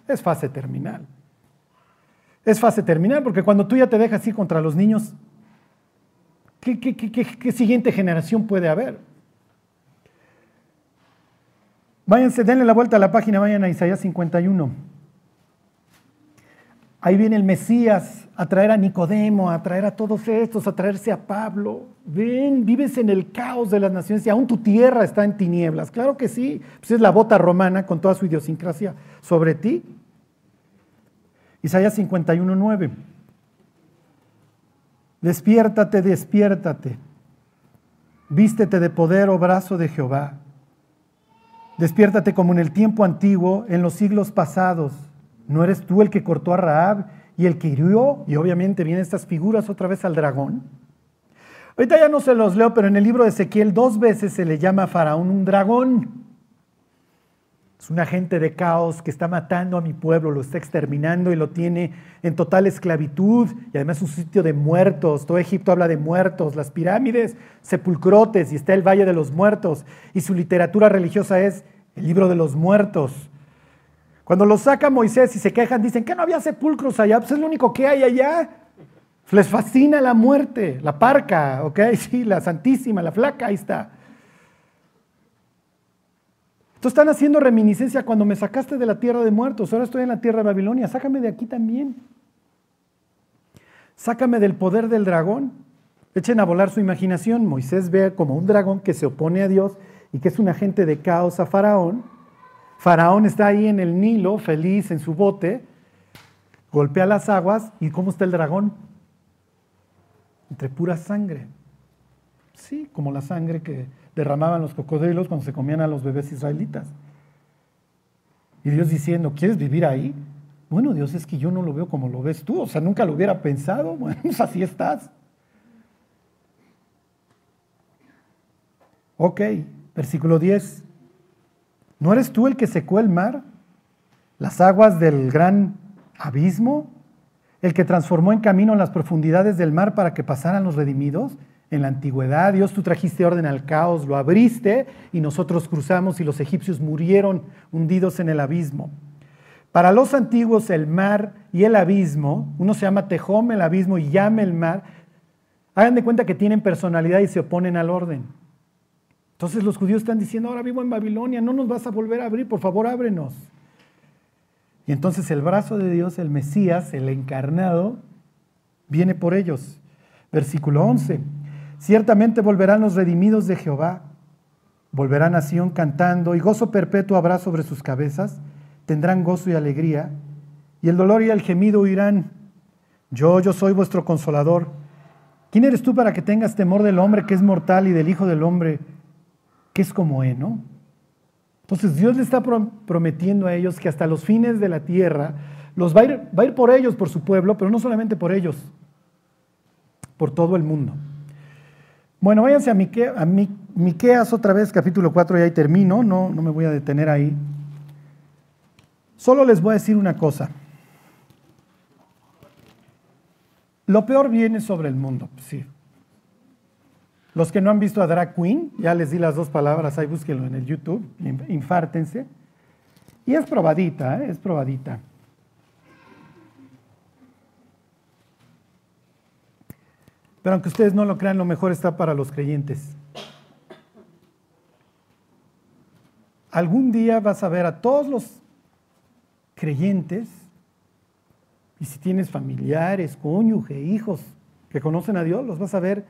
Es fase terminal. Es fase terminal porque cuando tú ya te dejas ir contra los niños, qué siguiente generación puede haber? Váyanse, denle la vuelta a la página, vayan a Isaías 51. Ahí viene el Mesías a traer a Nicodemo, a traer a todos estos, a traerse a Pablo. Ven, vives en el caos de las naciones y aún tu tierra está en tinieblas. Claro que sí, pues es la bota romana con toda su idiosincrasia sobre ti. Isaías 51, 9. Despiértate, despiértate. Vístete de poder, oh brazo de Jehová. Despiértate como en el tiempo antiguo, en los siglos pasados. ¿No eres tú el que cortó a Raab y el que hirió? Y obviamente vienen estas figuras otra vez al dragón. Ahorita ya no se los leo, pero en el libro de Ezequiel dos veces se le llama a Faraón un dragón. Es un agente de caos que está matando a mi pueblo, lo está exterminando y lo tiene en total esclavitud. Y además es un sitio de muertos. Todo Egipto habla de muertos, las pirámides, sepulcrotes y está el Valle de los Muertos. Y su literatura religiosa es el libro de los muertos. Cuando lo saca Moisés y se quejan, dicen que no había sepulcros allá, pues es lo único que hay allá. Les fascina la muerte, la parca, ¿ok? (laughs) Sí, la santísima, la flaca, ahí está. Entonces están haciendo reminiscencia cuando me sacaste de la tierra de muertos, ahora estoy en la tierra de Babilonia, sácame de aquí también. Sácame del poder del dragón. Echen a volar su imaginación. Moisés ve como un dragón que se opone a Dios y que es un agente de caos a Faraón. Faraón está ahí en el Nilo, feliz en su bote, golpea las aguas y ¿cómo está el dragón? Entre pura sangre. Sí, como la sangre que derramaban los cocodrilos cuando se comían a los bebés israelitas. Y Dios diciendo, ¿quieres vivir ahí? Bueno, Dios, es que yo no lo veo como lo ves tú, o sea, nunca lo hubiera pensado, (laughs) bueno, pues así estás. Ok, versículo 10. ¿No eres tú el que secó el mar, las aguas del gran abismo, el que transformó en camino las profundidades del mar para que pasaran los redimidos? En la antigüedad. Dios, tú trajiste orden al caos, lo abriste y nosotros cruzamos y los egipcios murieron hundidos en el abismo. Para los antiguos el mar y el abismo, uno se llama Tejom el abismo y llama el mar, hagan de cuenta que tienen personalidad y se oponen al orden. Entonces los judíos están diciendo, ahora vivo en Babilonia, no nos vas a volver a abrir, por favor ábrenos. Y entonces el brazo de Dios, el Mesías, el encarnado, viene por ellos. Versículo 11. Ciertamente volverán los redimidos de Jehová, volverán a Sión cantando, y gozo perpetuo habrá sobre sus cabezas, tendrán gozo y alegría, y el dolor y el gemido huirán. Yo, yo soy vuestro consolador. ¿Quién eres tú para que tengas temor del hombre que es mortal y del Hijo del hombre que es como heno? Entonces Dios le está prometiendo a ellos que hasta los fines de la tierra los va a, ir, va a ir por ellos, por su pueblo, pero no solamente por ellos, por todo el mundo. Bueno, váyanse a, a Miqueas otra vez, capítulo 4, y ahí termino, no, no me voy a detener ahí. Solo les voy a decir una cosa. Lo peor viene sobre el mundo, sí. Los que no han visto a Drag Queen, ya les di las dos palabras, ahí búsquenlo en el YouTube, infártense. Y es probadita, ¿eh? es probadita. Pero aunque ustedes no lo crean, lo mejor está para los creyentes. Algún día vas a ver a todos los creyentes, y si tienes familiares, cónyuge, hijos que conocen a Dios, los vas a ver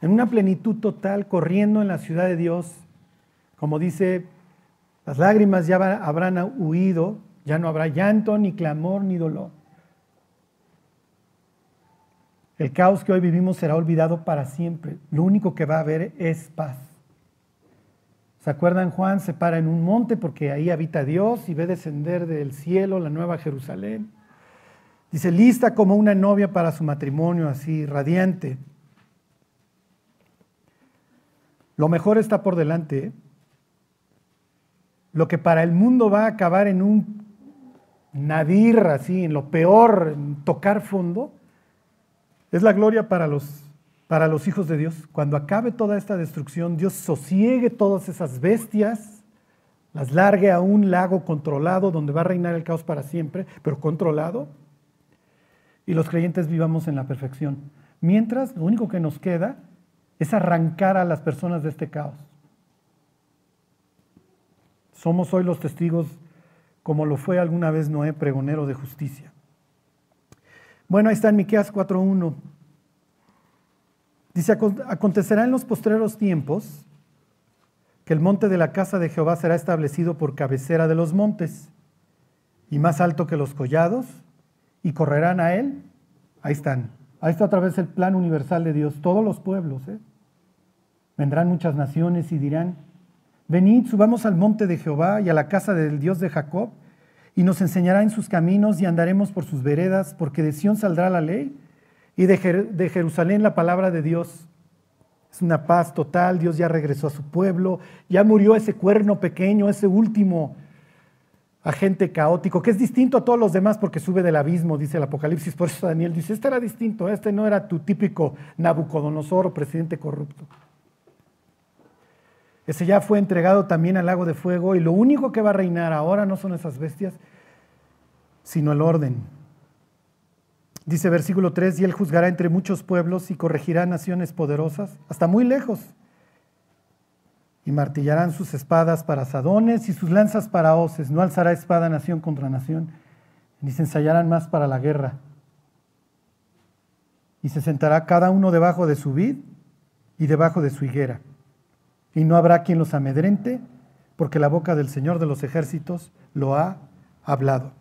en una plenitud total, corriendo en la ciudad de Dios. Como dice, las lágrimas ya habrán huido, ya no habrá llanto, ni clamor, ni dolor. El caos que hoy vivimos será olvidado para siempre. Lo único que va a haber es paz. ¿Se acuerdan? Juan se para en un monte porque ahí habita Dios y ve descender del cielo la nueva Jerusalén. Dice, lista como una novia para su matrimonio, así, radiante. Lo mejor está por delante. ¿eh? Lo que para el mundo va a acabar en un nadir, así, en lo peor, en tocar fondo, es la gloria para los, para los hijos de Dios. Cuando acabe toda esta destrucción, Dios sosiegue todas esas bestias, las largue a un lago controlado donde va a reinar el caos para siempre, pero controlado, y los creyentes vivamos en la perfección. Mientras, lo único que nos queda es arrancar a las personas de este caos. Somos hoy los testigos, como lo fue alguna vez Noé, pregonero de justicia. Bueno, ahí está en Miqueas 4:1. Dice, acontecerá en los postreros tiempos que el monte de la casa de Jehová será establecido por cabecera de los montes y más alto que los collados y correrán a él. Ahí están. Ahí está otra vez el plan universal de Dios. Todos los pueblos. ¿eh? Vendrán muchas naciones y dirán, venid, subamos al monte de Jehová y a la casa del Dios de Jacob y nos enseñará en sus caminos y andaremos por sus veredas, porque de Sión saldrá la ley y de, Jerusalén la palabra de Dios. Es una paz total, Dios ya regresó a su pueblo, ya murió ese cuerno pequeño, ese último agente caótico, que es distinto a todos los demás porque sube del abismo, dice el Apocalipsis. Por eso Daniel dice, este era distinto, este no era tu típico Nabucodonosor presidente corrupto. Ese ya fue entregado también al lago de fuego y lo único que va a reinar ahora no son esas bestias, sino el orden. Dice versículo 3, y él juzgará entre muchos pueblos y corregirá naciones poderosas, hasta muy lejos. Y martillarán sus espadas para sadones y sus lanzas para hoces. No alzará espada nación contra nación, ni se ensayarán más para la guerra. Y se sentará cada uno debajo de su vid y debajo de su higuera y no habrá quien los amedrente, porque la boca del Señor de los ejércitos lo ha hablado.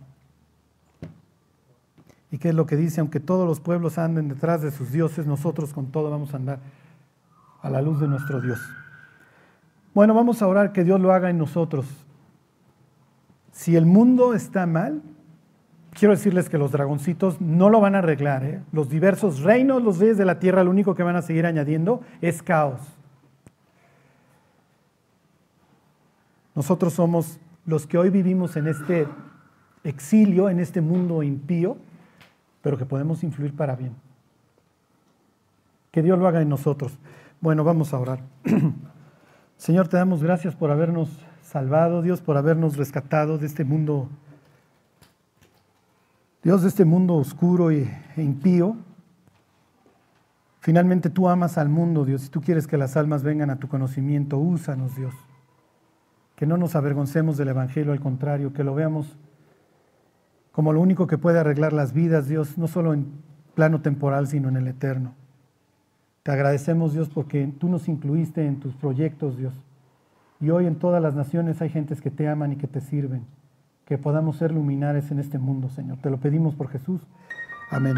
¿Y qué es lo que dice? Aunque todos los pueblos anden detrás de sus dioses, nosotros con todo vamos a andar a la luz de nuestro Dios. Bueno, vamos a orar que Dios lo haga en nosotros. Si el mundo está mal, quiero decirles que los dragoncitos no lo van a arreglar. ¿eh? Los diversos reinos, los reyes de la tierra, lo único que van a seguir añadiendo es caos. Nosotros somos los que hoy vivimos en este exilio, en este mundo impío, pero que podemos influir para bien. Que Dios lo haga en nosotros. Bueno, vamos a orar. (clears throat) Señor, te damos gracias por habernos salvado, Dios, por habernos rescatado de este mundo, Dios, de este mundo oscuro e impío. Finalmente tú amas al mundo, Dios, y tú quieres que las almas vengan a tu conocimiento. Úsanos, Dios. Que no nos avergoncemos del Evangelio, al contrario, que lo veamos como lo único que puede arreglar las vidas, Dios, no solo en plano temporal, sino en el eterno. Te agradecemos, Dios, porque tú nos incluiste en tus proyectos, Dios. Y hoy en todas las naciones hay gentes que te aman y que te sirven. Que podamos ser luminares en este mundo, Señor. Te lo pedimos por Jesús. Amén.